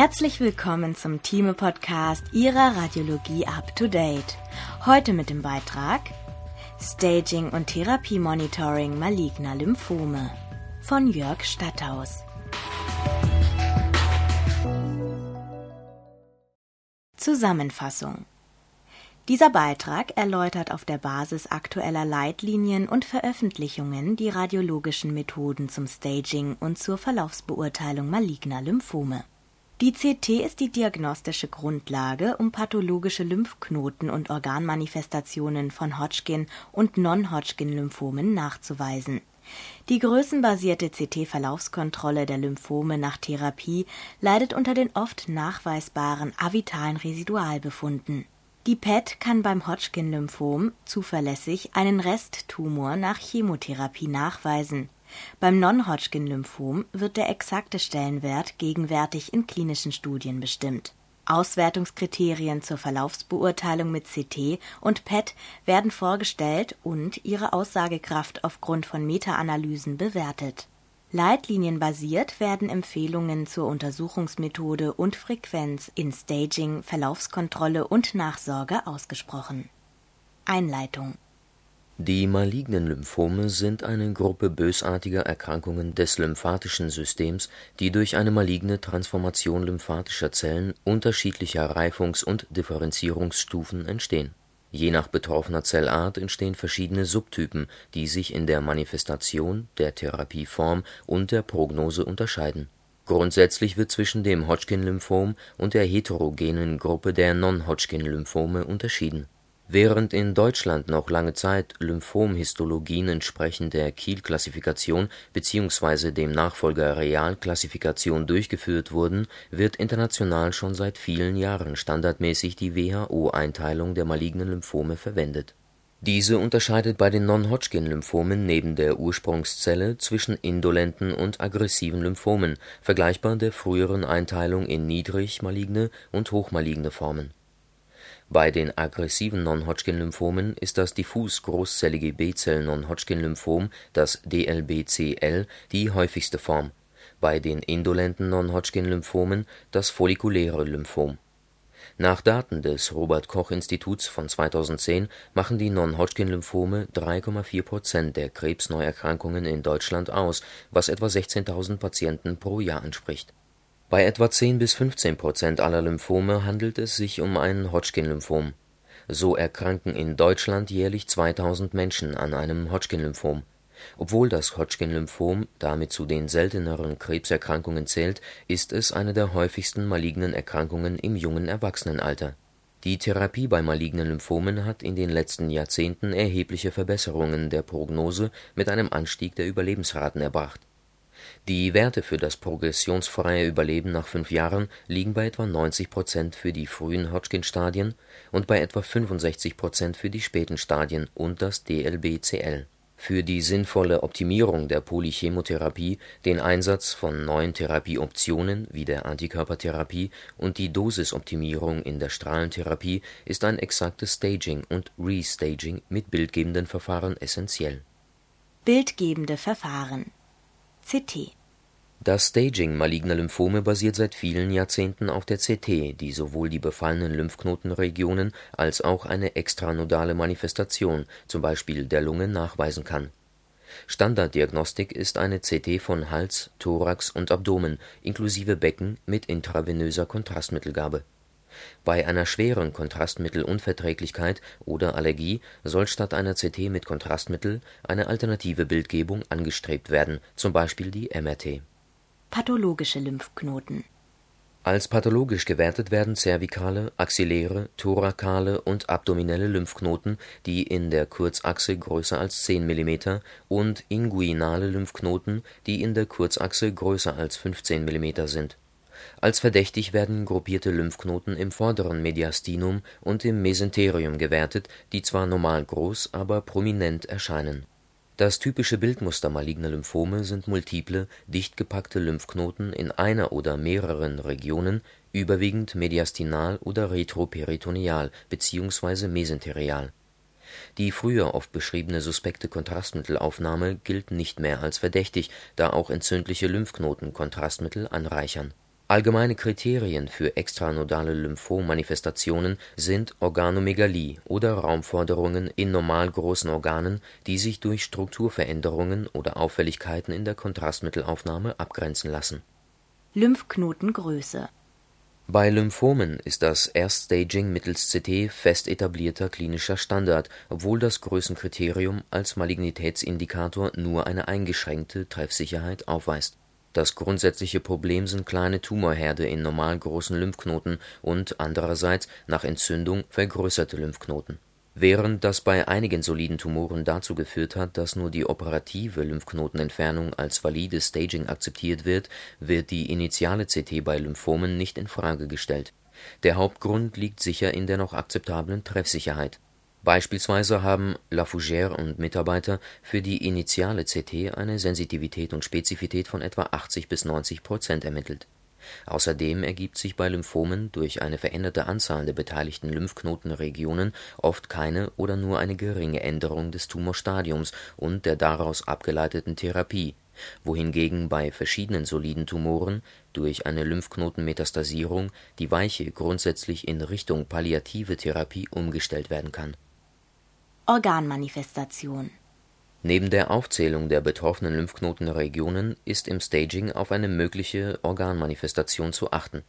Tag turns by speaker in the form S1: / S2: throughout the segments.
S1: Herzlich willkommen zum Thieme-Podcast Ihrer Radiologie Up to Date. Heute mit dem Beitrag Staging und Therapie-Monitoring maligner Lymphome von Jörg Statthaus. Zusammenfassung dieser Beitrag erläutert auf der Basis aktueller Leitlinien und Veröffentlichungen die radiologischen Methoden zum Staging und zur Verlaufsbeurteilung maligner Lymphome. Die CT ist die diagnostische Grundlage, um pathologische Lymphknoten und Organmanifestationen von Hodgkin und Non-Hodgkin-Lymphomen nachzuweisen. Die größenbasierte CT-Verlaufskontrolle der Lymphome nach Therapie leidet unter den oft nachweisbaren avitalen Residualbefunden die PET kann beim Hodgkin-Lymphom zuverlässig einen Resttumor nach Chemotherapie nachweisen. Beim Non-Hodgkin-Lymphom wird der exakte Stellenwert gegenwärtig in klinischen Studien bestimmt. Auswertungskriterien zur Verlaufsbeurteilung mit CT und PET werden vorgestellt und ihre Aussagekraft aufgrund von Meta-Analysen bewertet Leitlinienbasiert werden Empfehlungen zur Untersuchungsmethode und Frequenz in Staging, Verlaufskontrolle und Nachsorge ausgesprochen. Einleitung
S2: Die malignen Lymphome sind eine Gruppe bösartiger Erkrankungen des lymphatischen Systems, die durch eine maligne Transformation lymphatischer Zellen unterschiedlicher Reifungs und Differenzierungsstufen entstehen Je nach betroffener Zellart entstehen verschiedene Subtypen, die sich in der Manifestation, der Therapieform und der Prognose unterscheiden. Grundsätzlich wird zwischen dem Hodgkin-Lymphom und der heterogenen Gruppe der Non-Hodgkin-Lymphome unterschieden Während in Deutschland noch lange Zeit Lymphomhistologien entsprechend der Kiel-Klassifikation bzw. dem Nachfolger Real-Klassifikation durchgeführt wurden, wird international schon seit vielen Jahren standardmäßig die WHO-Einteilung der malignen Lymphome verwendet. Diese unterscheidet bei den Non-Hodgkin-Lymphomen neben der Ursprungszelle zwischen indolenten und aggressiven Lymphomen, vergleichbar der früheren Einteilung in niedrig-maligne und hochmaligne Formen bei den aggressiven Non-Hodgkin-Lymphomen ist das diffus großzellige B-Zell-Non-Hodgkin-Lymphom das DLBCL die häufigste Form, bei den indolenten Non-Hodgkin-Lymphomen das follikuläre Lymphom. Nach Daten des Robert-Koch-Instituts von 2010 machen die Non-Hodgkin-Lymphome 3,4 Prozent der Krebsneuerkrankungen in Deutschland aus, was etwa 16.000 Patienten pro Jahr entspricht bei etwa 10 bis 15 Prozent aller Lymphome handelt es sich um ein Hodgkin-Lymphom. So erkranken in Deutschland jährlich 2000 Menschen an einem Hodgkin-Lymphom. Obwohl das Hodgkin-Lymphom damit zu den selteneren Krebserkrankungen zählt, ist es eine der häufigsten malignen Erkrankungen im jungen Erwachsenenalter. Die Therapie bei malignen Lymphomen hat in den letzten Jahrzehnten erhebliche Verbesserungen der Prognose mit einem Anstieg der Überlebensraten erbracht die Werte für das progressionsfreie Überleben nach fünf Jahren liegen bei etwa 90 Prozent für die frühen Hodgkin-Stadien und bei etwa 65 Prozent für die späten Stadien und das DLBCL. Für die sinnvolle Optimierung der Polychemotherapie, den Einsatz von neuen Therapieoptionen wie der Antikörpertherapie und die Dosisoptimierung in der Strahlentherapie ist ein exaktes Staging und Restaging mit bildgebenden Verfahren essentiell.
S1: Bildgebende Verfahren CT
S2: Das Staging maligner Lymphome basiert seit vielen Jahrzehnten auf der CT, die sowohl die befallenen Lymphknotenregionen als auch eine extranodale Manifestation zum Beispiel der Lunge nachweisen kann. Standarddiagnostik ist eine CT von Hals, Thorax und Abdomen inklusive Becken mit intravenöser Kontrastmittelgabe bei einer schweren Kontrastmittelunverträglichkeit oder Allergie soll statt einer CT mit Kontrastmittel eine alternative Bildgebung angestrebt werden, zum Beispiel die MRT.
S1: Pathologische Lymphknoten
S2: Als pathologisch gewertet werden zervikale, axilläre, thorakale und abdominelle Lymphknoten, die in der Kurzachse größer als 10 mm und inguinale Lymphknoten, die in der Kurzachse größer als 15 mm sind als verdächtig werden gruppierte Lymphknoten im vorderen Mediastinum und im Mesenterium gewertet, die zwar normal groß, aber prominent erscheinen. Das typische Bildmuster maligner Lymphome sind multiple, dicht gepackte Lymphknoten in einer oder mehreren Regionen, überwiegend mediastinal oder retroperitoneal bzw. mesenterial. Die früher oft beschriebene suspekte Kontrastmittelaufnahme gilt nicht mehr als verdächtig, da auch entzündliche Lymphknoten Kontrastmittel anreichern Allgemeine Kriterien für extranodale Lymphom-Manifestationen sind Organomegalie oder Raumforderungen in normal großen Organen, die sich durch Strukturveränderungen oder Auffälligkeiten in der Kontrastmittelaufnahme abgrenzen lassen.
S1: Lymphknotengröße
S2: Bei Lymphomen ist das Erststaging mittels CT fest etablierter klinischer Standard, obwohl das Größenkriterium als Malignitätsindikator nur eine eingeschränkte Treffsicherheit aufweist das grundsätzliche Problem sind kleine Tumorherde in normal großen Lymphknoten und andererseits nach Entzündung vergrößerte Lymphknoten. Während das bei einigen soliden Tumoren dazu geführt hat, dass nur die operative Lymphknotenentfernung als valides Staging akzeptiert wird, wird die initiale CT bei Lymphomen nicht in Frage gestellt. Der Hauptgrund liegt sicher in der noch akzeptablen Treffsicherheit Beispielsweise haben Lafougère und Mitarbeiter für die initiale CT eine Sensitivität und Spezifität von etwa 80 bis 90 Prozent ermittelt. Außerdem ergibt sich bei Lymphomen durch eine veränderte Anzahl der beteiligten Lymphknotenregionen oft keine oder nur eine geringe Änderung des Tumorstadiums und der daraus abgeleiteten Therapie, wohingegen bei verschiedenen soliden Tumoren durch eine Lymphknotenmetastasierung die Weiche grundsätzlich in Richtung palliative Therapie umgestellt werden kann
S1: Organmanifestation
S2: Neben der Aufzählung der betroffenen Lymphknotenregionen ist im Staging auf eine mögliche Organmanifestation zu achten.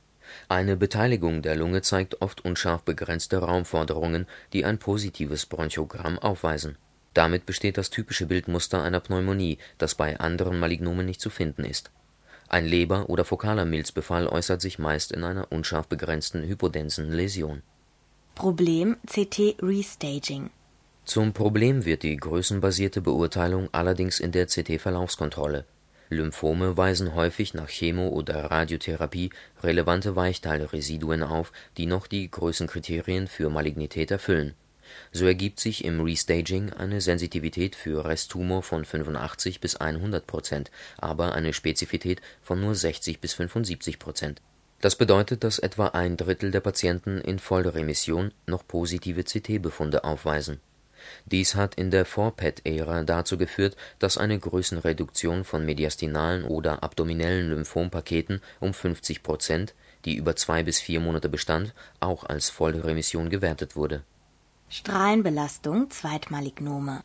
S2: Eine Beteiligung der Lunge zeigt oft unscharf begrenzte Raumforderungen, die ein positives Bronchogramm aufweisen. Damit besteht das typische Bildmuster einer Pneumonie, das bei anderen Malignomen nicht zu finden ist. Ein Leber oder fokaler Milzbefall äußert sich meist in einer unscharf begrenzten hypodensen Läsion.
S1: Problem CT-Restaging
S2: zum Problem wird die größenbasierte Beurteilung allerdings in der CT-Verlaufskontrolle. Lymphome weisen häufig nach Chemo oder Radiotherapie relevante Weichteilresiduen auf, die noch die Größenkriterien für Malignität erfüllen. So ergibt sich im Restaging eine Sensitivität für Resttumor von 85 bis 100 Prozent, aber eine Spezifität von nur 60 bis 75 Prozent. Das bedeutet, dass etwa ein Drittel der Patienten in Vollremission noch positive CT-Befunde aufweisen dies hat in der Vor-PET-Ära dazu geführt, dass eine Größenreduktion von mediastinalen oder abdominellen Lymphompaketen um 50 Prozent, die über zwei bis vier Monate bestand, auch als Vollremission gewertet wurde.
S1: Strahlenbelastung Zweitmalignome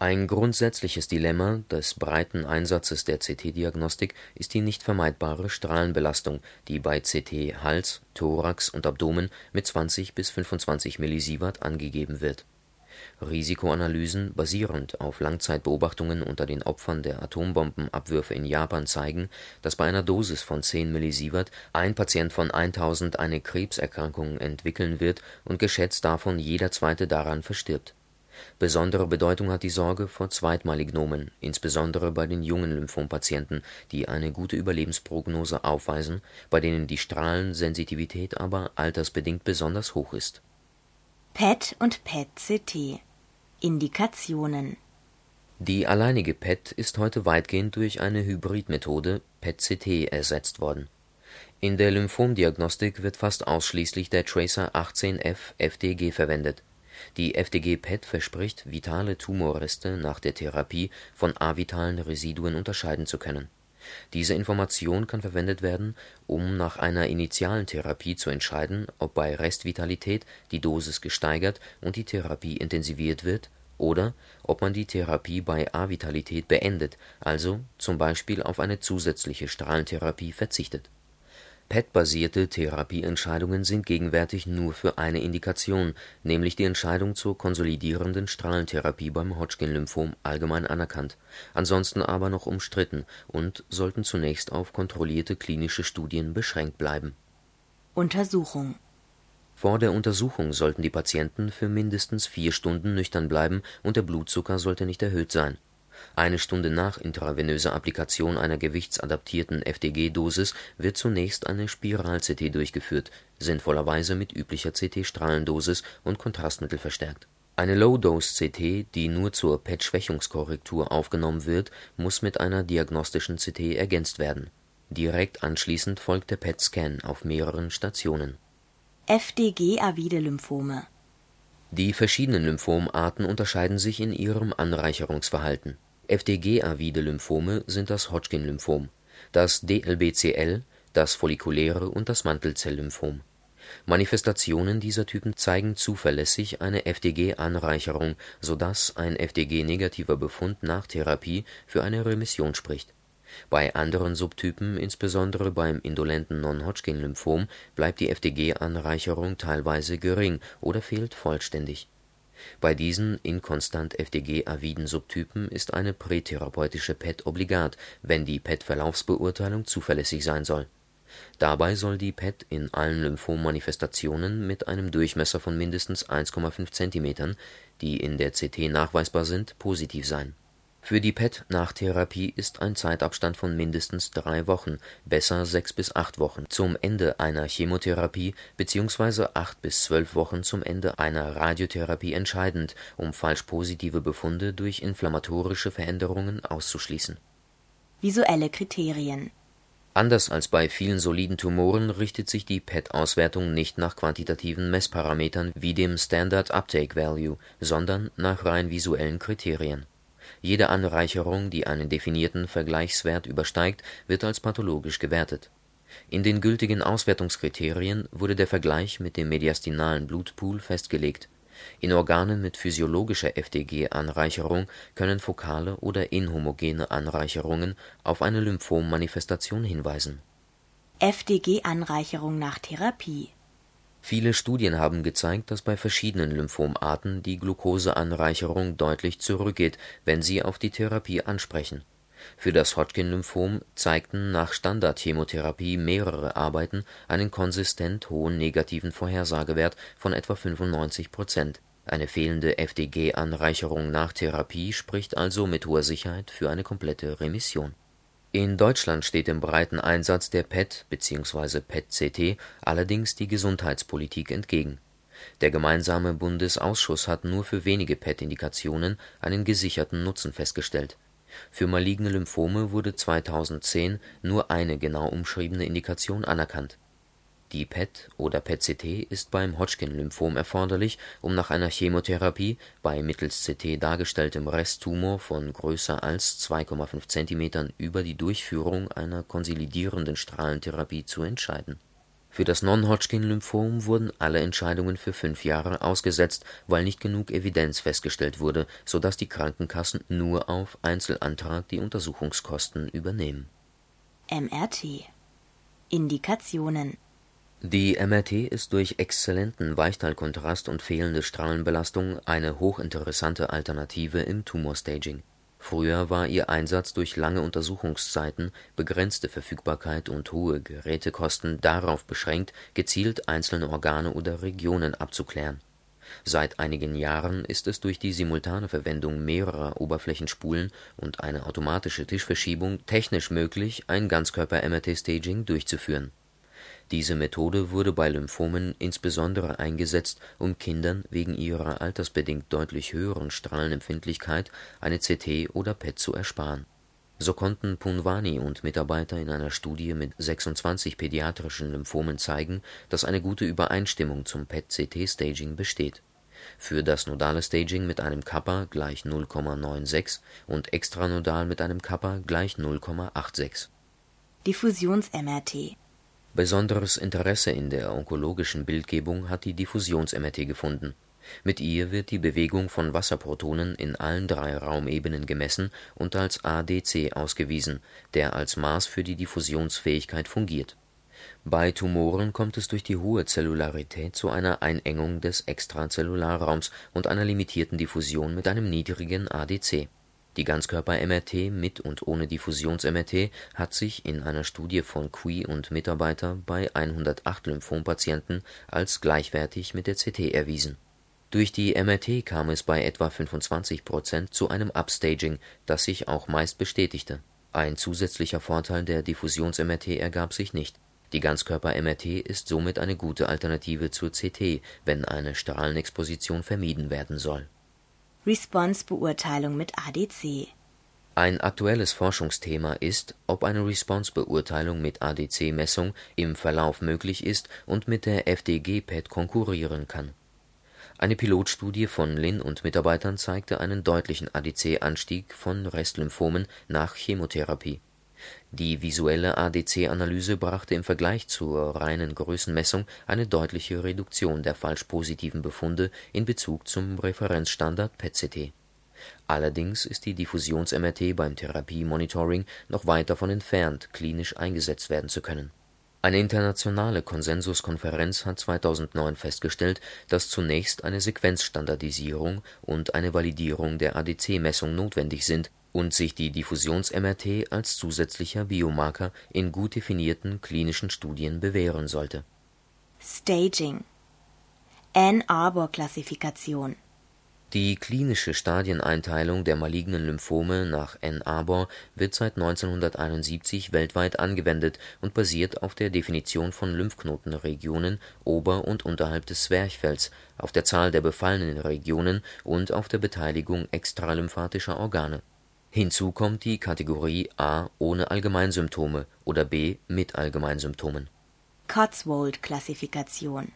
S2: Ein grundsätzliches Dilemma des breiten Einsatzes der CT-Diagnostik ist die nicht vermeidbare Strahlenbelastung, die bei CT Hals, Thorax und Abdomen mit 20 bis 25 Millisievert angegeben wird Risikoanalysen basierend auf Langzeitbeobachtungen unter den Opfern der Atombombenabwürfe in Japan zeigen, dass bei einer Dosis von 10 Millisievert ein Patient von 1000 eine Krebserkrankung entwickeln wird und geschätzt davon jeder zweite daran verstirbt. Besondere Bedeutung hat die Sorge vor Zweitmalignomen, insbesondere bei den jungen Lymphompatienten, die eine gute Überlebensprognose aufweisen, bei denen die Strahlensensitivität aber altersbedingt besonders hoch ist
S1: PET und PET-CT Indikationen
S2: Die alleinige PET ist heute weitgehend durch eine Hybridmethode (PET-CT) ersetzt worden. In der Lymphomdiagnostik wird fast ausschließlich der Tracer 18F-FDG verwendet. Die FDG-PET verspricht, vitale Tumorreste nach der Therapie von avitalen Residuen unterscheiden zu können diese Information kann verwendet werden, um nach einer initialen Therapie zu entscheiden, ob bei Restvitalität die Dosis gesteigert und die Therapie intensiviert wird oder ob man die Therapie bei Avitalität beendet, also zum Beispiel auf eine zusätzliche Strahlentherapie verzichtet PET-basierte Therapieentscheidungen sind gegenwärtig nur für eine Indikation, nämlich die Entscheidung zur konsolidierenden Strahlentherapie beim Hodgkin-Lymphom allgemein anerkannt, ansonsten aber noch umstritten und sollten zunächst auf kontrollierte klinische Studien beschränkt bleiben.
S1: Untersuchung
S2: Vor der Untersuchung sollten die Patienten für mindestens vier Stunden nüchtern bleiben und der Blutzucker sollte nicht erhöht sein eine Stunde nach intravenöser Applikation einer gewichtsadaptierten FDG-Dosis wird zunächst eine Spiral-CT durchgeführt, sinnvollerweise mit üblicher CT-Strahlendosis und Kontrastmittel verstärkt. Eine Low-Dose-CT, die nur zur PET-Schwächungskorrektur aufgenommen wird, muss mit einer diagnostischen CT ergänzt werden. Direkt anschließend folgt der PET-Scan auf mehreren Stationen.
S1: FDG-avide Lymphome
S2: Die verschiedenen Lymphomarten unterscheiden sich in ihrem Anreicherungsverhalten FDG-avide Lymphome sind das Hodgkin-Lymphom, das DLBCL das follikuläre und das Mantelzell-Lymphom. Manifestationen dieser Typen zeigen zuverlässig eine FDG-Anreicherung, so dass ein FDG-negativer Befund nach Therapie für eine Remission spricht. Bei anderen Subtypen, insbesondere beim indolenten Non-Hodgkin-Lymphom, bleibt die FDG-Anreicherung teilweise gering oder fehlt vollständig. Bei diesen inkonstant FDG-aviden Subtypen ist eine prätherapeutische PET obligat, wenn die PET-Verlaufsbeurteilung zuverlässig sein soll. Dabei soll die PET in allen Lymphom-Manifestationen mit einem Durchmesser von mindestens 1,5 cm, die in der CT nachweisbar sind, positiv sein. Für die PET nach Therapie ist ein Zeitabstand von mindestens drei Wochen, besser sechs bis acht Wochen, zum Ende einer Chemotherapie bzw. acht bis zwölf Wochen zum Ende einer Radiotherapie entscheidend, um falsch positive Befunde durch inflammatorische Veränderungen auszuschließen.
S1: Visuelle Kriterien
S2: Anders als bei vielen soliden Tumoren richtet sich die PET-Auswertung nicht nach quantitativen Messparametern wie dem Standard Uptake Value, sondern nach rein visuellen Kriterien. Jede Anreicherung, die einen definierten Vergleichswert übersteigt, wird als pathologisch gewertet. In den gültigen Auswertungskriterien wurde der Vergleich mit dem mediastinalen Blutpool festgelegt in Organen mit physiologischer FDG-Anreicherung können fokale oder inhomogene Anreicherungen auf eine Lymphom-Manifestation hinweisen.
S1: FDG-Anreicherung nach Therapie
S2: Viele Studien haben gezeigt, dass bei verschiedenen Lymphomarten die Glukoseanreicherung deutlich zurückgeht, wenn sie auf die Therapie ansprechen für das Hodgkin-Lymphom zeigten nach Standardchemotherapie mehrere Arbeiten einen konsistent hohen negativen Vorhersagewert von etwa 95 Prozent. Eine fehlende FDG-Anreicherung nach Therapie spricht also mit hoher Sicherheit für eine komplette Remission. In Deutschland steht dem breiten Einsatz der PET bzw. PET-CT allerdings die Gesundheitspolitik entgegen. Der gemeinsame Bundesausschuss hat nur für wenige PET-Indikationen einen gesicherten Nutzen festgestellt für maligne Lymphome wurde 2010 nur eine genau umschriebene Indikation anerkannt. Die PET oder PET-CT ist beim Hodgkin-Lymphom erforderlich, um nach einer Chemotherapie bei mittels CT dargestelltem Resttumor von größer als 2,5 cm über die Durchführung einer konsolidierenden Strahlentherapie zu entscheiden. Für das Non-Hodgkin-Lymphom wurden alle Entscheidungen für fünf Jahre ausgesetzt, weil nicht genug Evidenz festgestellt wurde, so dass die Krankenkassen nur auf Einzelantrag die Untersuchungskosten übernehmen.
S1: MRT Indikationen
S2: Die MRT ist durch exzellenten Weichteilkontrast und fehlende Strahlenbelastung eine hochinteressante Alternative im Tumorstaging Früher war ihr Einsatz durch lange Untersuchungszeiten, begrenzte Verfügbarkeit und hohe Gerätekosten darauf beschränkt, gezielt einzelne Organe oder Regionen abzuklären. Seit einigen Jahren ist es durch die simultane Verwendung mehrerer Oberflächenspulen und eine automatische Tischverschiebung technisch möglich, ein Ganzkörper-MRT-Staging durchzuführen diese Methode wurde bei Lymphomen insbesondere eingesetzt, um Kindern wegen ihrer altersbedingt deutlich höheren Strahlenempfindlichkeit eine CT oder PET zu ersparen. So konnten Punwani und Mitarbeiter in einer Studie mit 26 pädiatrischen Lymphomen zeigen, dass eine gute Übereinstimmung zum PET-CT-Staging besteht. Für das nodale Staging mit einem Kappa gleich 0,96 und extranodal mit einem Kappa gleich 0,86.
S1: Diffusions-MRT
S2: Besonderes Interesse in der onkologischen Bildgebung hat die Diffusions-MRT gefunden. Mit ihr wird die Bewegung von Wasserprotonen in allen drei Raumebenen gemessen und als ADC ausgewiesen, der als Maß für die Diffusionsfähigkeit fungiert. Bei Tumoren kommt es durch die hohe Zellularität zu einer Einengung des Extrazellularraums und einer limitierten Diffusion mit einem niedrigen ADC die Ganzkörper-MRT mit und ohne Diffusions-MRT hat sich in einer Studie von Cui und Mitarbeiter bei 108 Lymphompatienten als gleichwertig mit der CT erwiesen. Durch die MRT kam es bei etwa 25 Prozent zu einem Upstaging, das sich auch meist bestätigte. Ein zusätzlicher Vorteil der Diffusions-MRT ergab sich nicht. Die Ganzkörper-MRT ist somit eine gute Alternative zur CT, wenn eine Strahlenexposition vermieden werden soll
S1: Response-Beurteilung mit ADC
S2: Ein aktuelles Forschungsthema ist, ob eine Response-Beurteilung mit ADC-Messung im Verlauf möglich ist und mit der FDG-PET konkurrieren kann. Eine Pilotstudie von Lin und Mitarbeitern zeigte einen deutlichen ADC-Anstieg von Restlymphomen nach Chemotherapie. Die visuelle ADC-Analyse brachte im Vergleich zur reinen Größenmessung eine deutliche Reduktion der falsch-positiven Befunde in Bezug zum Referenzstandard PET-CT. Allerdings ist die Diffusions-MRT beim Therapiemonitoring noch weit davon entfernt, klinisch eingesetzt werden zu können. Eine internationale Konsensuskonferenz hat 2009 festgestellt, dass zunächst eine Sequenzstandardisierung und eine Validierung der ADC-Messung notwendig sind und sich die Diffusions-MRT als zusätzlicher Biomarker in gut definierten klinischen Studien bewähren sollte.
S1: Staging Ann Arbor Klassifikation
S2: Die klinische Stadieneinteilung der malignen Lymphome nach Ann Arbor wird seit 1971 weltweit angewendet und basiert auf der Definition von Lymphknotenregionen ober und unterhalb des Zwerchfells, auf der Zahl der befallenen Regionen und auf der Beteiligung extralymphatischer Organe Hinzu kommt die Kategorie A ohne Allgemeinsymptome oder B mit Allgemeinsymptomen.
S1: Cotswold-Klassifikation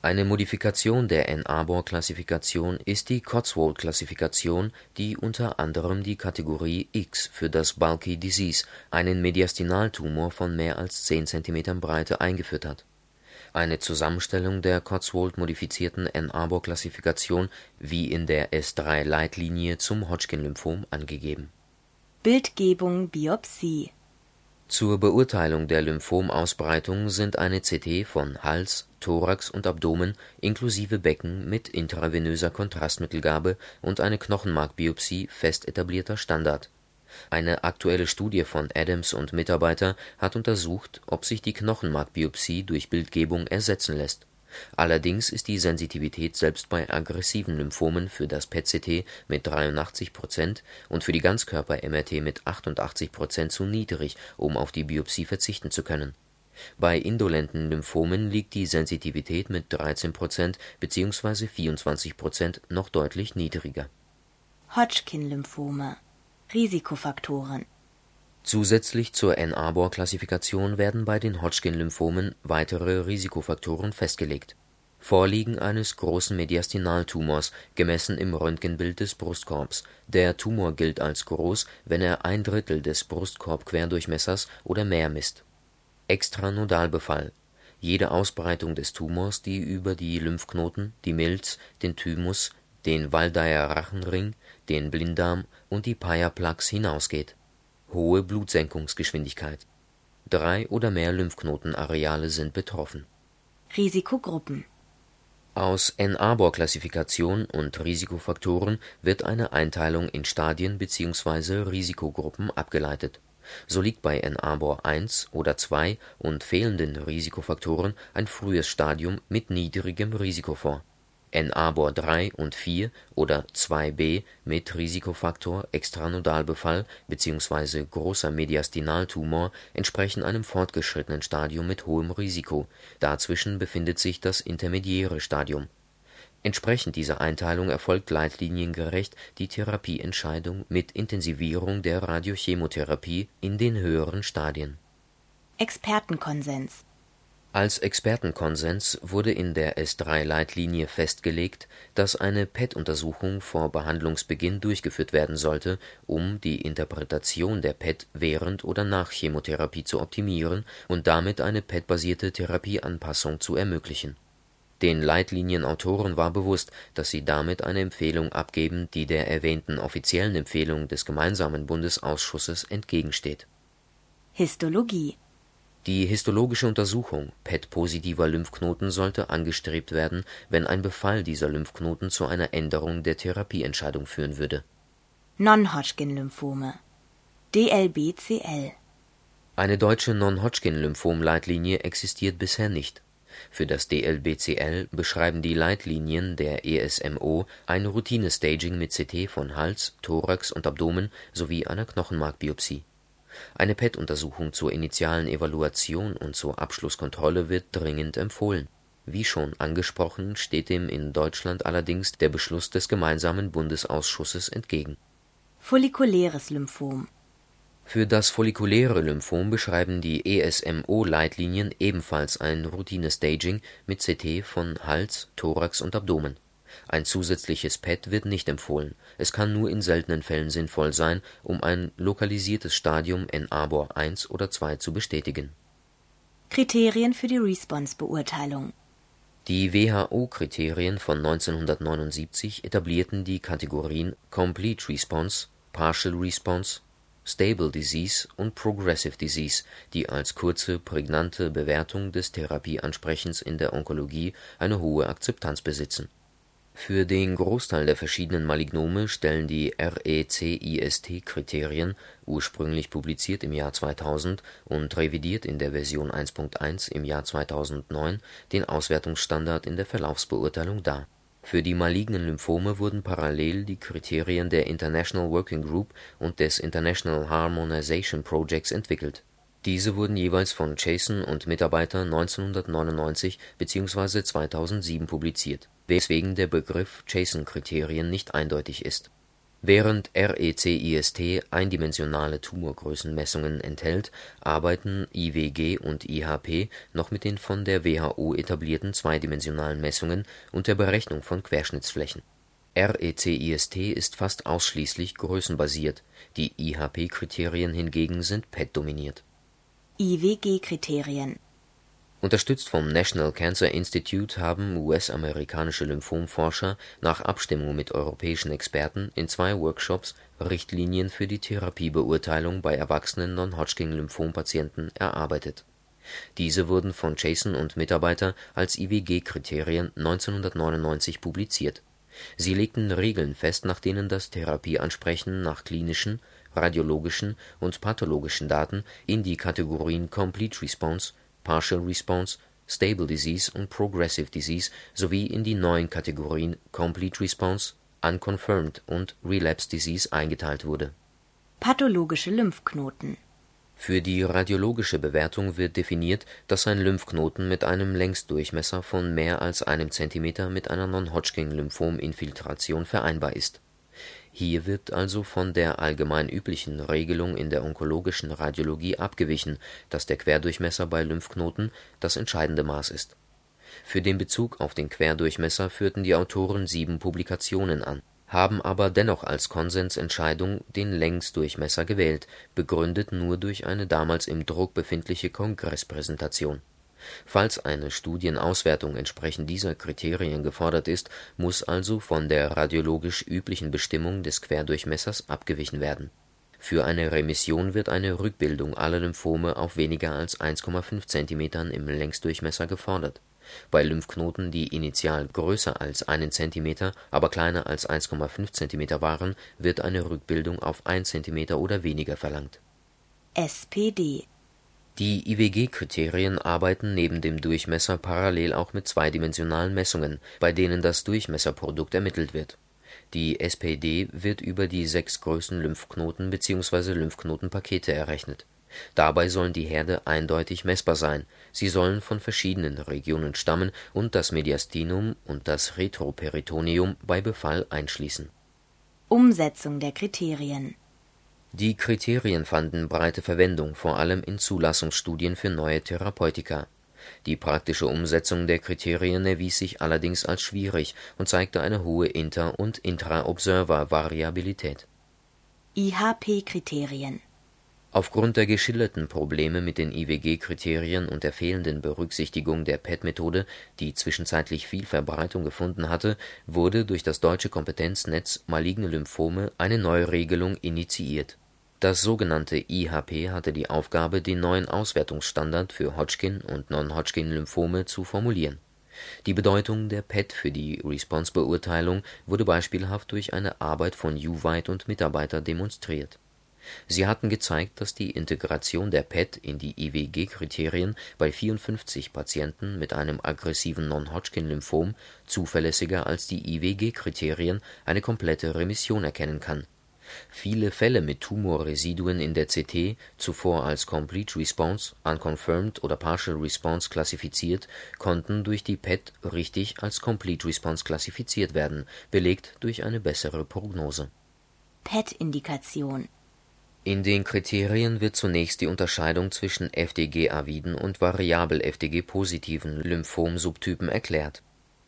S2: Eine Modifikation der Ann-Arbor-Klassifikation ist die Cotswold-Klassifikation, die unter anderem die Kategorie X für das Bulky Disease, einen Mediastinaltumor von mehr als 10 cm Breite, eingeführt hat eine Zusammenstellung der Cotswold-modifizierten Ann-Arbor-Klassifikation wie in der S3-Leitlinie zum Hodgkin-Lymphom angegeben.
S1: Bildgebung Biopsie
S2: Zur Beurteilung der Lymphomausbreitung sind eine CT von Hals, Thorax und Abdomen inklusive Becken mit intravenöser Kontrastmittelgabe und eine Knochenmarkbiopsie fest etablierter Standard eine aktuelle Studie von Adams und Mitarbeiter hat untersucht, ob sich die Knochenmarkbiopsie durch Bildgebung ersetzen lässt. Allerdings ist die Sensitivität selbst bei aggressiven Lymphomen für das PET-CT mit 83 Prozent und für die Ganzkörper-MRT mit 88 Prozent zu niedrig, um auf die Biopsie verzichten zu können. Bei indolenten Lymphomen liegt die Sensitivität mit 13 Prozent bzw. 24 Prozent noch deutlich niedriger.
S1: Hodgkin-Lymphome Risikofaktoren
S2: Zusätzlich zur Ann-Arbor-Klassifikation werden bei den Hodgkin-Lymphomen weitere Risikofaktoren festgelegt: Vorliegen eines großen Mediastinaltumors, gemessen im Röntgenbild des Brustkorbs. Der Tumor gilt als groß, wenn er ein Drittel des Brustkorbquerdurchmessers oder mehr misst. Extranodalbefall: Jede Ausbreitung des Tumors, die über die Lymphknoten, die Milz, den Thymus, den Waldeyer Rachenring den Blinddarm und die Paya-Plaques hinausgeht. Hohe Blutsenkungsgeschwindigkeit. Drei oder mehr Lymphknotenareale sind betroffen.
S1: Risikogruppen
S2: Aus Ann-Arbor-Klassifikation und Risikofaktoren wird eine Einteilung in Stadien bzw. Risikogruppen abgeleitet. So liegt bei Ann-Arbor 1 oder 2 und fehlenden Risikofaktoren ein frühes Stadium mit niedrigem Risiko vor N-Arbor 3 und 4 oder 2b mit Risikofaktor Extranodalbefall bzw. großer Mediastinaltumor entsprechen einem fortgeschrittenen Stadium mit hohem Risiko, dazwischen befindet sich das intermediäre Stadium. Entsprechend dieser Einteilung erfolgt leitliniengerecht die Therapieentscheidung mit Intensivierung der Radiochemotherapie in den höheren Stadien.
S1: Expertenkonsens
S2: als Expertenkonsens wurde in der S3-Leitlinie festgelegt, dass eine PET-Untersuchung vor Behandlungsbeginn durchgeführt werden sollte, um die Interpretation der PET während oder nach Chemotherapie zu optimieren und damit eine PET-basierte Therapieanpassung zu ermöglichen. Den Leitlinienautoren war bewusst, dass sie damit eine Empfehlung abgeben, die der erwähnten offiziellen Empfehlung des gemeinsamen Bundesausschusses entgegensteht.
S1: Histologie
S2: die histologische Untersuchung PET-positiver Lymphknoten sollte angestrebt werden, wenn ein Befall dieser Lymphknoten zu einer Änderung der Therapieentscheidung führen würde.
S1: Non-Hodgkin-Lymphome DLBCL
S2: Eine deutsche Non-Hodgkin-Lymphom-Leitlinie existiert bisher nicht. Für das DLBCL beschreiben die Leitlinien der ESMO ein Routine-Staging mit CT von Hals, Thorax und Abdomen sowie einer Knochenmarkbiopsie eine PET-Untersuchung zur initialen Evaluation und zur Abschlusskontrolle wird dringend empfohlen. Wie schon angesprochen steht dem in Deutschland allerdings der Beschluss des gemeinsamen Bundesausschusses entgegen.
S1: Follikuläres Lymphom
S2: Für das follikuläre Lymphom beschreiben die ESMO-Leitlinien ebenfalls ein Routine-Staging mit CT von Hals, Thorax und Abdomen Ein zusätzliches PET wird nicht empfohlen, es kann nur in seltenen Fällen sinnvoll sein, um ein lokalisiertes Stadium NA-BOR 1 oder 2 zu bestätigen.
S1: Kriterien für die Response-Beurteilung
S2: Die WHO-Kriterien von 1979 etablierten die Kategorien Complete Response, Partial Response, Stable Disease und Progressive Disease, die als kurze, prägnante Bewertung des Therapieansprechens in der Onkologie eine hohe Akzeptanz besitzen. Für den Großteil der verschiedenen Malignome stellen die RECIST-Kriterien, ursprünglich publiziert im Jahr 2000 und revidiert in der Version 1.1 im Jahr 2009, den Auswertungsstandard in der Verlaufsbeurteilung dar für die malignen Lymphome wurden parallel die Kriterien der International Working Group und des International Harmonization Projects entwickelt. Diese wurden jeweils von Chason und Mitarbeiter 1999 bzw. 2007 publiziert, weswegen der Begriff Chason-Kriterien nicht eindeutig ist Während RECIST eindimensionale Tumorgrößenmessungen enthält, arbeiten IWG und IHP noch mit den von der WHO etablierten zweidimensionalen Messungen und der Berechnung von Querschnittsflächen. RECIST ist fast ausschließlich größenbasiert, die IHP-Kriterien hingegen sind PET-dominiert.
S1: IWG-Kriterien
S2: Unterstützt vom National Cancer Institute haben US-amerikanische Lymphomforscher nach Abstimmung mit europäischen Experten in zwei Workshops Richtlinien für die Therapiebeurteilung bei erwachsenen Non-Hodgkin-Lymphompatienten erarbeitet. Diese wurden von Chason und Mitarbeiter als IWG-Kriterien 1999 publiziert. Sie legten Regeln fest, nach denen das Therapieansprechen nach klinischen, radiologischen und pathologischen Daten in die Kategorien Complete Response Partial Response, Stable Disease und Progressive Disease sowie in die neuen Kategorien Complete Response, Unconfirmed und Relapse Disease eingeteilt wurde.
S1: Pathologische Lymphknoten
S2: Für die radiologische Bewertung wird definiert, dass ein Lymphknoten mit einem Längsdurchmesser von mehr als einem Zentimeter mit einer Non-Hodgkin-Lymphom-Infiltration vereinbar ist hier wird also von der allgemein üblichen Regelung in der onkologischen Radiologie abgewichen, dass der Querdurchmesser bei Lymphknoten das entscheidende Maß ist. Für den Bezug auf den Querdurchmesser führten die Autoren sieben Publikationen an, haben aber dennoch als Konsensentscheidung den Längsdurchmesser gewählt, begründet nur durch eine damals im Druck befindliche Kongresspräsentation Falls eine Studienauswertung entsprechend dieser Kriterien gefordert ist, muss also von der radiologisch üblichen Bestimmung des Querdurchmessers abgewichen werden. Für eine Remission wird eine Rückbildung aller Lymphome auf weniger als 1,5 cm im Längsdurchmesser gefordert. Bei Lymphknoten, die initial größer als einen Zentimeter, aber kleiner als 1,5 cm waren, wird eine Rückbildung auf 1 cm oder weniger verlangt.
S1: SPD
S2: die IWG-Kriterien arbeiten neben dem Durchmesser parallel auch mit zweidimensionalen Messungen, bei denen das Durchmesserprodukt ermittelt wird. Die SPD wird über die sechs größten Lymphknoten bzw. Lymphknotenpakete errechnet. Dabei sollen die Herde eindeutig messbar sein, sie sollen von verschiedenen Regionen stammen und das Mediastinum und das Retroperitoneum bei Befall einschließen.
S1: Umsetzung der Kriterien
S2: die Kriterien fanden breite Verwendung, vor allem in Zulassungsstudien für neue Therapeutika. Die praktische Umsetzung der Kriterien erwies sich allerdings als schwierig und zeigte eine hohe Inter und Intra-Observer-Variabilität.
S1: IHP-Kriterien
S2: Aufgrund der geschilderten Probleme mit den IWG-Kriterien und der fehlenden Berücksichtigung der PET-Methode, die zwischenzeitlich viel Verbreitung gefunden hatte, wurde durch das Deutsche Kompetenznetz Maligne Lymphome eine Neuregelung initiiert. Das sogenannte IHP hatte die Aufgabe, den neuen Auswertungsstandard für Hodgkin und Non-Hodgkin-Lymphome zu formulieren. Die Bedeutung der PET für die Response-Beurteilung wurde beispielhaft durch eine Arbeit von Juweit und Mitarbeiter demonstriert Sie hatten gezeigt, dass die Integration der PET in die IWG-Kriterien bei 54 Patienten mit einem aggressiven Non-Hodgkin-Lymphom zuverlässiger als die IWG-Kriterien eine komplette Remission erkennen kann. Viele Fälle mit Tumorresiduen in der CT, zuvor als Complete Response, Unconfirmed oder Partial Response klassifiziert, konnten durch die PET richtig als Complete Response klassifiziert werden, belegt durch eine bessere Prognose.
S1: PET-Indikation
S2: in den Kriterien wird zunächst die Unterscheidung zwischen FDG-aviden und variabel FDG-positiven Lymphom-Subtypen erklärt.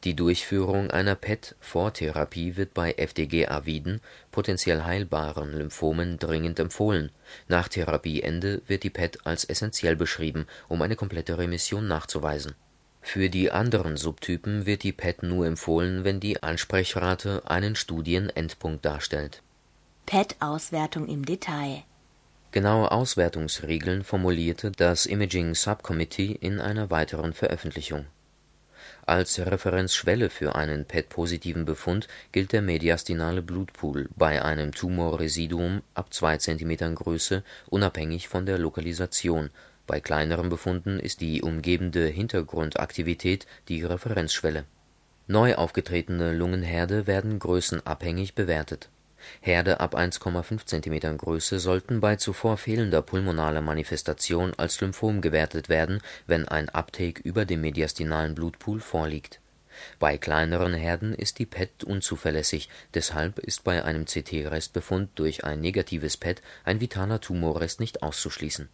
S2: Die Durchführung einer PET-Vortherapie wird bei FDG-aviden (potentiell heilbaren) Lymphomen dringend empfohlen, nach Therapieende wird die PET als essentiell beschrieben, um eine komplette Remission nachzuweisen. Für die anderen Subtypen wird die PET nur empfohlen, wenn die Ansprechrate einen Studienendpunkt darstellt.
S1: PET-Auswertung im Detail
S2: Genaue Auswertungsregeln formulierte das Imaging Subcommittee in einer weiteren Veröffentlichung. Als Referenzschwelle für einen PET-positiven Befund gilt der mediastinale Blutpool bei einem Tumorresiduum ab 2 cm Größe unabhängig von der Lokalisation, bei kleineren Befunden ist die umgebende Hintergrundaktivität die Referenzschwelle. Neu aufgetretene Lungenherde werden größenabhängig bewertet Herde ab 1,5 cm Größe sollten bei zuvor fehlender pulmonaler Manifestation als Lymphom gewertet werden, wenn ein Uptake über dem mediastinalen Blutpool vorliegt. Bei kleineren Herden ist die PET unzuverlässig, deshalb ist bei einem CT-Restbefund durch ein negatives PET ein vitaler Tumorrest nicht auszuschließen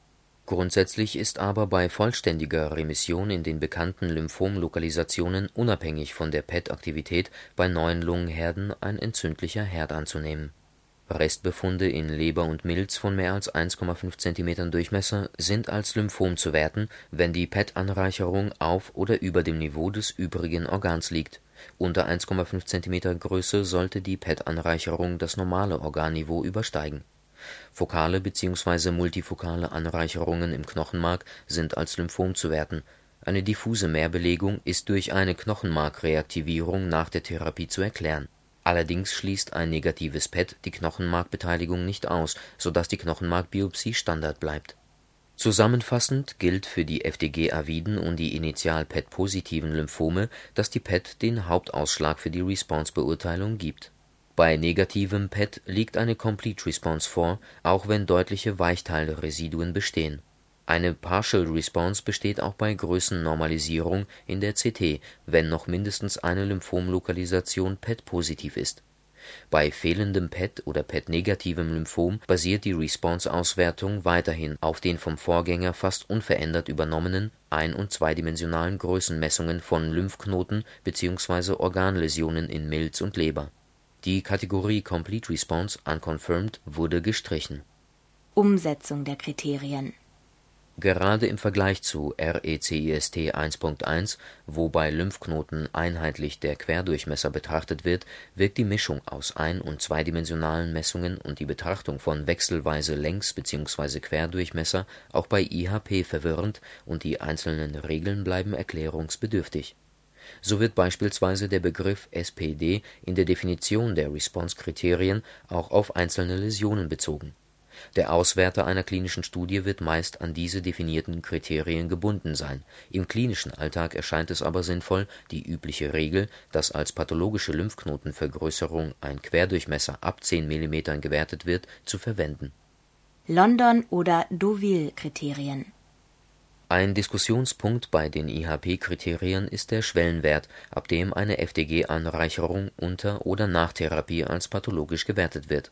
S2: Grundsätzlich ist aber bei vollständiger Remission in den bekannten Lymphomlokalisationen unabhängig von der PET-Aktivität bei neuen Lungenherden ein entzündlicher Herd anzunehmen. Restbefunde in Leber und Milz von mehr als 1,5 cm Durchmesser sind als Lymphom zu werten, wenn die PET-Anreicherung auf oder über dem Niveau des übrigen Organs liegt. Unter 1,5 cm Größe sollte die PET-Anreicherung das normale Organniveau übersteigen Fokale bzw. multifokale Anreicherungen im Knochenmark sind als Lymphom zu werten, eine diffuse Mehrbelegung ist durch eine Knochenmarkreaktivierung nach der Therapie zu erklären. Allerdings schließt ein negatives PET die Knochenmarkbeteiligung nicht aus, so dass die Knochenmarkbiopsie Standard bleibt. Zusammenfassend gilt für die FDG-aviden und die Initial-PET-positiven Lymphome, dass die PET den Hauptausschlag für die Response-Beurteilung gibt bei negativem PET liegt eine Complete Response vor, auch wenn deutliche Weichteilresiduen bestehen. Eine Partial Response besteht auch bei Größennormalisierung in der CT, wenn noch mindestens eine Lymphomlokalisation PET-positiv ist. Bei fehlendem PET oder PET-negativem Lymphom basiert die Response-Auswertung weiterhin auf den vom Vorgänger fast unverändert übernommenen ein und zweidimensionalen Größenmessungen von Lymphknoten bzw. Organläsionen in Milz und Leber die Kategorie Complete Response Unconfirmed wurde gestrichen.
S1: Umsetzung der Kriterien
S2: Gerade im Vergleich zu RECIST 1.1, wo bei Lymphknoten einheitlich der Querdurchmesser betrachtet wird, wirkt die Mischung aus ein und zweidimensionalen Messungen und die Betrachtung von wechselweise Längs bzw. Querdurchmesser auch bei IHP verwirrend und die einzelnen Regeln bleiben erklärungsbedürftig so wird beispielsweise der Begriff SPD in der Definition der Response-Kriterien auch auf einzelne Läsionen bezogen. Der Auswerter einer klinischen Studie wird meist an diese definierten Kriterien gebunden sein, im klinischen Alltag erscheint es aber sinnvoll, die übliche Regel, dass als pathologische Lymphknotenvergrößerung ein Querdurchmesser ab 10 mm gewertet wird, zu verwenden.
S1: London oder Deauville-Kriterien
S2: ein Diskussionspunkt bei den IHP-Kriterien ist der Schwellenwert, ab dem eine FDG-Anreicherung unter oder nach Therapie als pathologisch gewertet wird.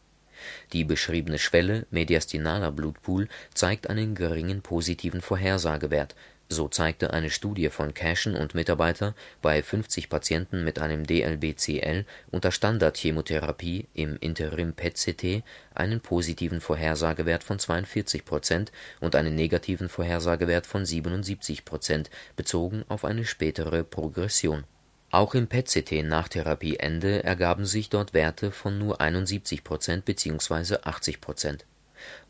S2: Die beschriebene Schwelle mediastinaler Blutpool zeigt einen geringen positiven Vorhersagewert so zeigte eine Studie von Cashen und Mitarbeiter bei 50 Patienten mit einem DLBCL unter Standardchemotherapie im Interim-PET-CT einen positiven Vorhersagewert von 42 Prozent und einen negativen Vorhersagewert von 77 Prozent bezogen auf eine spätere Progression. Auch im PET-CT nach Therapieende ergaben sich dort Werte von nur 71 Prozent bzw. 80 Prozent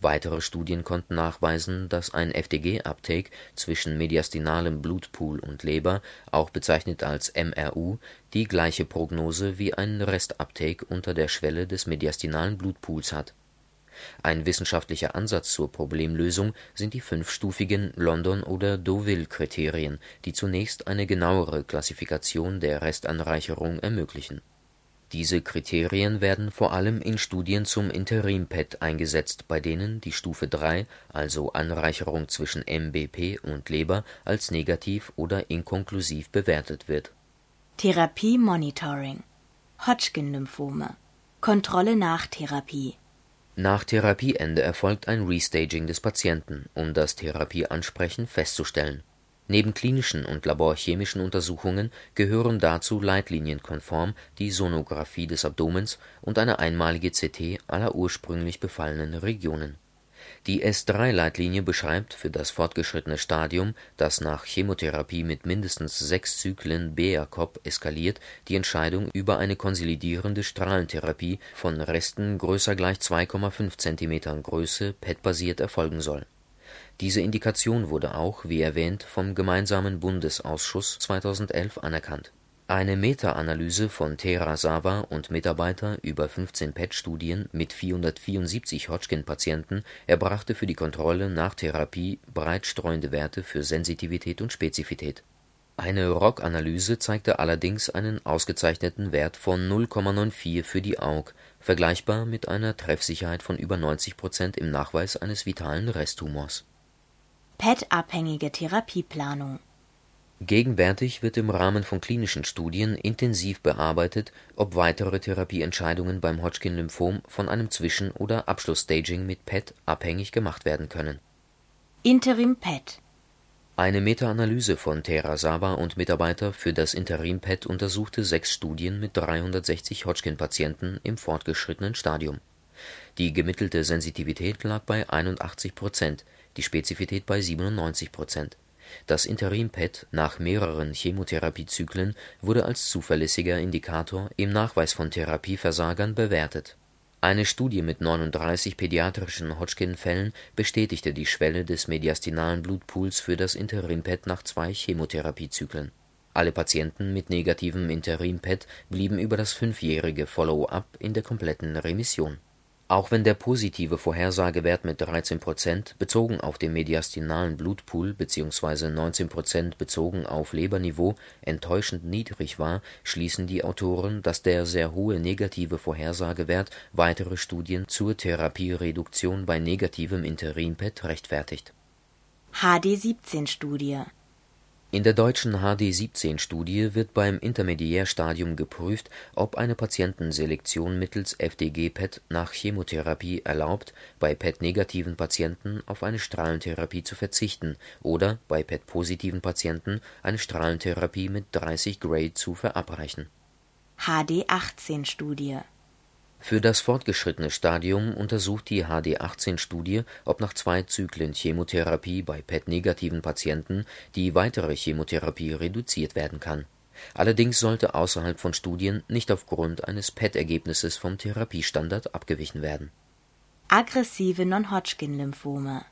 S2: Weitere Studien konnten nachweisen, dass ein FDG-Uptake zwischen mediastinalem Blutpool und Leber, auch bezeichnet als MRU, die gleiche Prognose wie ein Rest-Uptake unter der Schwelle des mediastinalen Blutpools hat. Ein wissenschaftlicher Ansatz zur Problemlösung sind die fünfstufigen London oder Deauville-Kriterien, die zunächst eine genauere Klassifikation der Restanreicherung ermöglichen diese Kriterien werden vor allem in Studien zum Interim-PET eingesetzt, bei denen die Stufe 3, also Anreicherung zwischen MBP und Leber, als negativ oder inkonklusiv bewertet wird.
S1: Therapie-Monitoring. Hodgkin-Lymphome. Kontrolle nach Therapie.
S2: Nach Therapieende erfolgt ein Restaging des Patienten, um das Therapieansprechen festzustellen Neben klinischen und laborchemischen Untersuchungen gehören dazu leitlinienkonform die Sonographie des Abdomens und eine einmalige CT aller ursprünglich befallenen Regionen. Die S3-Leitlinie beschreibt für das fortgeschrittene Stadium, das nach Chemotherapie mit mindestens sechs Zyklen BAKOP eskaliert, die Entscheidung über eine konsolidierende Strahlentherapie von Resten größer = 2,5 cm Größe PET-basiert erfolgen soll diese Indikation wurde auch, wie erwähnt, vom Gemeinsamen Bundesausschuss 2011 anerkannt. Eine Meta-Analyse von Terasawa und Mitarbeiter über 15 PET-Studien mit 474 Hodgkin-Patienten erbrachte für die Kontrolle nach Therapie breit streuende Werte für Sensitivität und Spezifität. Eine ROC-Analyse zeigte allerdings einen ausgezeichneten Wert von 0,94 für die AUG, vergleichbar mit einer Treffsicherheit von über 90 Prozent im Nachweis eines vitalen Resttumors
S1: PET-abhängige Therapieplanung
S2: Gegenwärtig wird im Rahmen von klinischen Studien intensiv bearbeitet, ob weitere Therapieentscheidungen beim Hodgkin-Lymphom von einem Zwischen oder Abschlussstaging mit PET abhängig gemacht werden können.
S1: Interim-PET
S2: Eine Meta-Analyse von Terasawa und Mitarbeiter für das Interim-PET untersuchte sechs Studien mit 360 Hodgkin-Patienten im fortgeschrittenen Stadium. Die gemittelte Sensitivität lag bei 81 Prozent die Spezifität bei 97 Prozent. Das Interim-PET nach mehreren Chemotherapiezyklen wurde als zuverlässiger Indikator im Nachweis von Therapieversagern bewertet. Eine Studie mit 39 pädiatrischen Hodgkin-Fällen bestätigte die Schwelle des mediastinalen Blutpools für das Interim-PET nach zwei Chemotherapiezyklen. Alle Patienten mit negativem Interim-PET blieben über das fünfjährige Follow-up in der kompletten Remission auch wenn der positive Vorhersagewert mit 13 Prozent bezogen auf den mediastinalen Blutpool bzw. 19 Prozent bezogen auf Leberniveau enttäuschend niedrig war, schließen die Autoren, dass der sehr hohe negative Vorhersagewert weitere Studien zur Therapiereduktion bei negativem Interim-PET rechtfertigt.
S1: HD-17-Studie
S2: in der deutschen HD-17-Studie wird beim Intermediärstadium geprüft, ob eine Patientenselektion mittels FDG-PET nach Chemotherapie erlaubt, bei PET-negativen Patienten auf eine Strahlentherapie zu verzichten oder bei PET-positiven Patienten eine Strahlentherapie mit 30 Gray zu verabreichen.
S1: HD-18-Studie
S2: für das fortgeschrittene Stadium untersucht die HD-18-Studie, ob nach zwei Zyklen Chemotherapie bei PET-negativen Patienten die weitere Chemotherapie reduziert werden kann. Allerdings sollte außerhalb von Studien nicht aufgrund eines PET-Ergebnisses vom Therapiestandard abgewichen werden.
S1: Aggressive Non-Hodgkin-Lymphome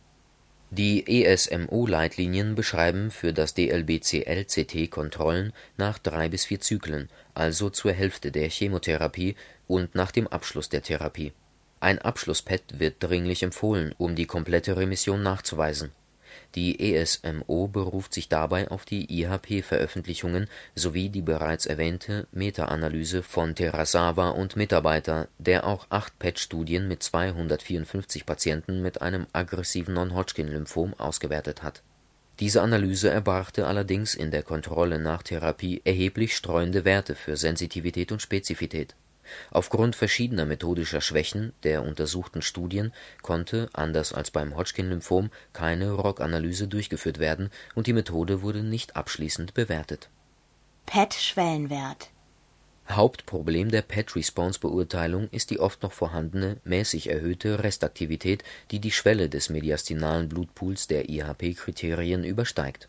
S2: die ESMO-Leitlinien beschreiben für das DLBCL-CT Kontrollen nach drei bis vier Zyklen, also zur Hälfte der Chemotherapie und nach dem Abschluss der Therapie. Ein Abschluss-PET wird dringlich empfohlen, um die komplette Remission nachzuweisen die ESMO beruft sich dabei auf die IHP-Veröffentlichungen sowie die bereits erwähnte Meta-Analyse von Terasawa und Mitarbeiter, der auch acht PET-Studien mit 254 Patienten mit einem aggressiven Non-Hodgkin-Lymphom ausgewertet hat. Diese Analyse erbrachte allerdings in der Kontrolle nach Therapie erheblich streuende Werte für Sensitivität und Spezifität Aufgrund verschiedener methodischer Schwächen der untersuchten Studien konnte, anders als beim Hodgkin-Lymphom, keine ROC-Analyse durchgeführt werden und die Methode wurde nicht abschließend bewertet.
S1: PET-Schwellenwert
S2: Hauptproblem der PET-Response-Beurteilung ist die oft noch vorhandene, mäßig erhöhte Restaktivität, die die Schwelle des mediastinalen Blutpools der IHP-Kriterien übersteigt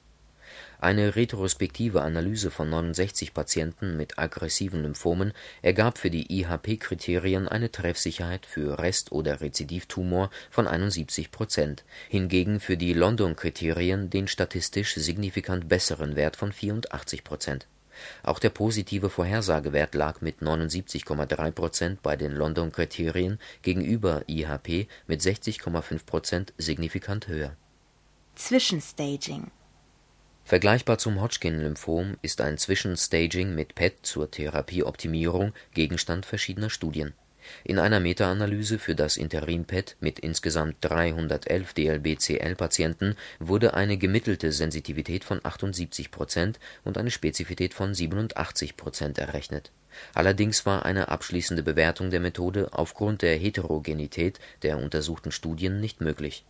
S2: eine retrospektive Analyse von 69 Patienten mit aggressiven Lymphomen ergab für die IHP-Kriterien eine Treffsicherheit für Rest oder Rezidivtumor von 71 Prozent, hingegen für die London-Kriterien den statistisch signifikant besseren Wert von 84 Prozent. Auch der positive Vorhersagewert lag mit 79,3 Prozent bei den London-Kriterien gegenüber IHP mit 60,5 Prozent signifikant höher.
S1: Zwischenstaging
S2: Vergleichbar zum Hodgkin-Lymphom ist ein Zwischenstaging mit PET zur Therapieoptimierung Gegenstand verschiedener Studien. In einer Meta-Analyse für das Interim-PET mit insgesamt 311 DLBCL-Patienten wurde eine gemittelte Sensitivität von 78 Prozent und eine Spezifität von 87 Prozent errechnet. Allerdings war eine abschließende Bewertung der Methode aufgrund der Heterogenität der untersuchten Studien nicht möglich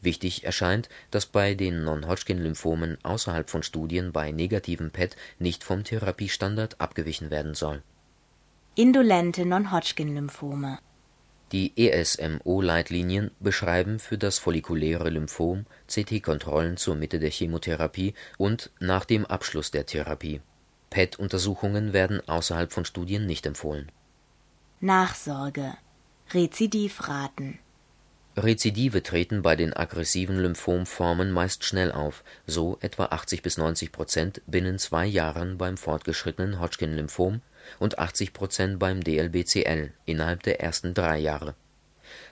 S2: Wichtig erscheint, dass bei den Non-Hodgkin-Lymphomen außerhalb von Studien bei negativem PET nicht vom Therapiestandard abgewichen werden soll.
S1: Indolente Non-Hodgkin-Lymphome
S2: Die ESMO-Leitlinien beschreiben für das follikuläre Lymphom CT-Kontrollen zur Mitte der Chemotherapie und nach dem Abschluss der Therapie. PET-Untersuchungen werden außerhalb von Studien nicht empfohlen.
S1: Nachsorge Rezidivraten
S2: Rezidive treten bei den aggressiven Lymphomformen meist schnell auf, so etwa 80 bis 90 Prozent binnen zwei Jahren beim fortgeschrittenen Hodgkin-Lymphom und 80 Prozent beim DLBCL innerhalb der ersten drei Jahre.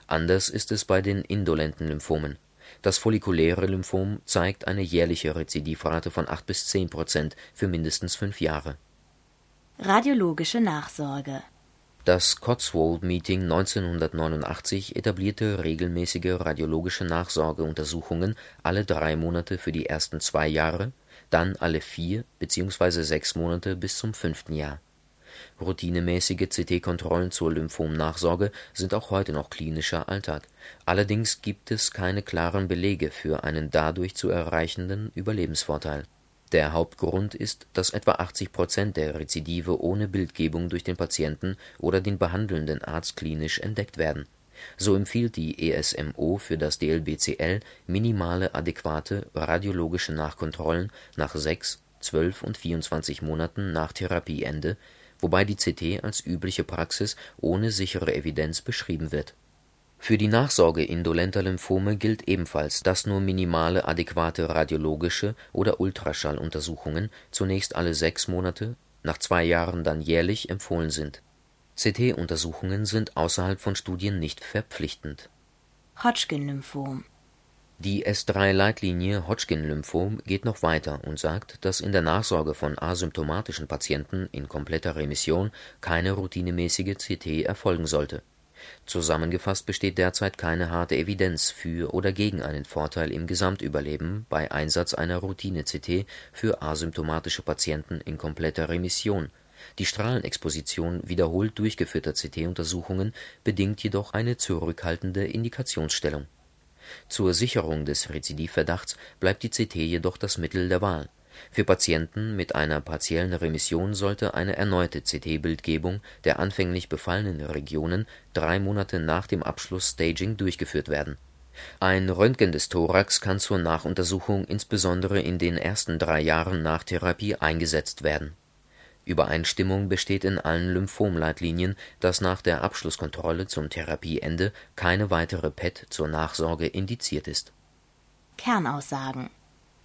S2: Anders ist es bei den indolenten Lymphomen. Das follikuläre Lymphom zeigt eine jährliche Rezidivrate von 8 bis 10 Prozent für mindestens fünf Jahre.
S1: Radiologische Nachsorge
S2: Das Cotswold Meeting 1989 etablierte regelmäßige radiologische Nachsorgeuntersuchungen alle drei Monate für die ersten zwei Jahre, dann alle vier bzw. sechs Monate bis zum fünften Jahr. Routinemäßige CT-Kontrollen zur Lymphomnachsorge sind auch heute noch klinischer Alltag, allerdings gibt es keine klaren Belege für einen dadurch zu erreichenden Überlebensvorteil. Der Hauptgrund ist, dass etwa 80 Prozent der Rezidive ohne Bildgebung durch den Patienten oder den behandelnden Arzt klinisch entdeckt werden. So empfiehlt die ESMO für das DLBCL minimale adäquate radiologische Nachkontrollen nach sechs, zwölf und 24 Monaten nach Therapieende, wobei die CT als übliche Praxis ohne sichere Evidenz beschrieben wird. Für die Nachsorge indolenter Lymphome gilt ebenfalls, dass nur minimale adäquate radiologische oder Ultraschalluntersuchungen zunächst alle sechs Monate, nach zwei Jahren dann jährlich empfohlen sind. CT-Untersuchungen sind außerhalb von Studien nicht verpflichtend.
S1: Hodgkin-Lymphom
S2: Die S3-Leitlinie Hodgkin-Lymphom geht noch weiter und sagt, dass in der Nachsorge von asymptomatischen Patienten in kompletter Remission keine routinemäßige CT erfolgen sollte. Zusammengefasst besteht derzeit keine harte Evidenz für oder gegen einen Vorteil im Gesamtüberleben bei Einsatz einer Routine-CT für asymptomatische Patienten in kompletter Remission. Die Strahlenexposition wiederholt durchgeführter CT-Untersuchungen bedingt jedoch eine zurückhaltende Indikationsstellung. Zur Sicherung des Rezidivverdachts bleibt die CT jedoch das Mittel der Wahl. Für Patienten mit einer partiellen Remission sollte eine erneute CT-Bildgebung der anfänglich befallenen Regionen drei Monate nach dem Abschluss Staging durchgeführt werden. Ein Röntgen des Thorax kann zur Nachuntersuchung insbesondere in den ersten drei Jahren nach Therapie eingesetzt werden. Übereinstimmung besteht in allen Lymphom-Leitlinien, dass nach der Abschlusskontrolle zum Therapieende keine weitere PET zur Nachsorge indiziert ist.
S1: Kernaussagen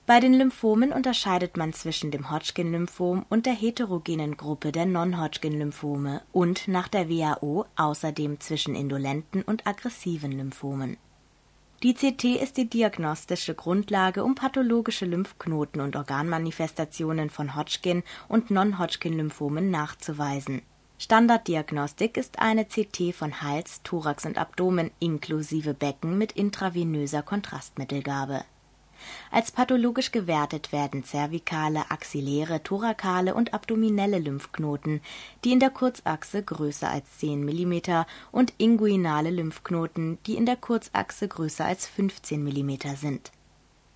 S1: Bei den Lymphomen unterscheidet man zwischen dem Hodgkin-Lymphom und der heterogenen Gruppe der Non-Hodgkin-Lymphome und nach der WHO außerdem zwischen indolenten und aggressiven Lymphomen. Die CT ist die diagnostische Grundlage, um pathologische Lymphknoten und Organmanifestationen von Hodgkin und Non-Hodgkin-Lymphomen nachzuweisen. Standarddiagnostik ist eine CT von Hals, Thorax und Abdomen inklusive Becken mit intravenöser Kontrastmittelgabe. Als pathologisch gewertet werden zervikale, axilläre, thorakale und abdominelle Lymphknoten, die in der Kurzachse größer als 10 mm und inguinale Lymphknoten, die in der Kurzachse größer als 15 mm sind.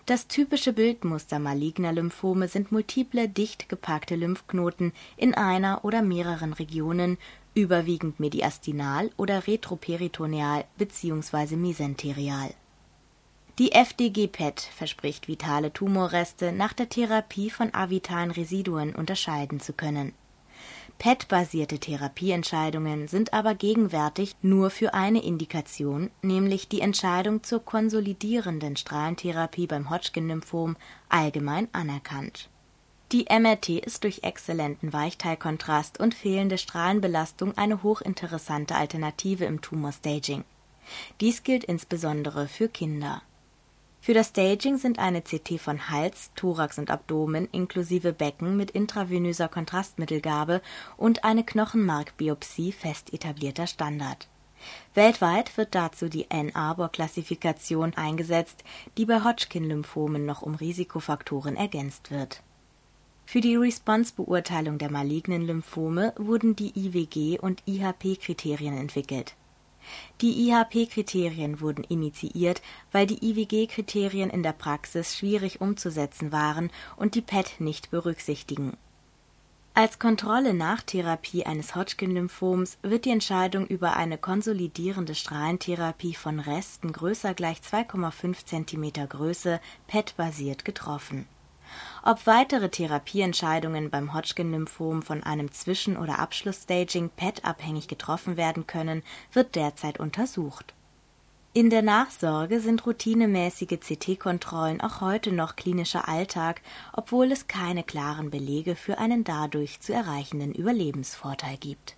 S1: Das typische Bildmuster maligner Lymphome sind multiple, dicht gepackte Lymphknoten in einer oder mehreren Regionen, überwiegend mediastinal oder retroperitoneal bzw. mesenterial. Die FDG-PET verspricht vitale Tumorreste nach der Therapie von avitalen Residuen unterscheiden zu können. PET-basierte Therapieentscheidungen sind aber gegenwärtig nur für eine Indikation, nämlich die Entscheidung zur konsolidierenden Strahlentherapie beim Hodgkin-Lymphom, allgemein anerkannt. Die MRT ist durch exzellenten Weichteilkontrast und fehlende Strahlenbelastung eine hochinteressante Alternative im Tumorstaging. Dies gilt insbesondere für Kinder. Für das Staging sind eine CT von Hals, Thorax und Abdomen inklusive Becken mit intravenöser Kontrastmittelgabe und eine Knochenmarkbiopsie fest etablierter Standard. Weltweit wird dazu die Ann-Arbor-Klassifikation eingesetzt, die bei Hodgkin-Lymphomen noch um Risikofaktoren ergänzt wird. Für die Response-Beurteilung der malignen Lymphome wurden die IWG- und IHP-Kriterien entwickelt Die IHP-Kriterien wurden initiiert, weil die IWG-Kriterien in der Praxis schwierig umzusetzen waren und die PET nicht berücksichtigen. Als Kontrolle nach Therapie eines Hodgkin-Lymphoms wird die Entscheidung über eine konsolidierende Strahlentherapie von Resten größer gleich 2,5 cm Größe PET-basiert getroffen. Ob weitere Therapieentscheidungen beim Hodgkin-Lymphom von einem Zwischen oder Abschlussstaging PET-abhängig getroffen werden können, wird derzeit untersucht. In der Nachsorge sind routinemäßige CT-Kontrollen auch heute noch klinischer Alltag, obwohl es keine klaren Belege für einen dadurch zu erreichenden Überlebensvorteil gibt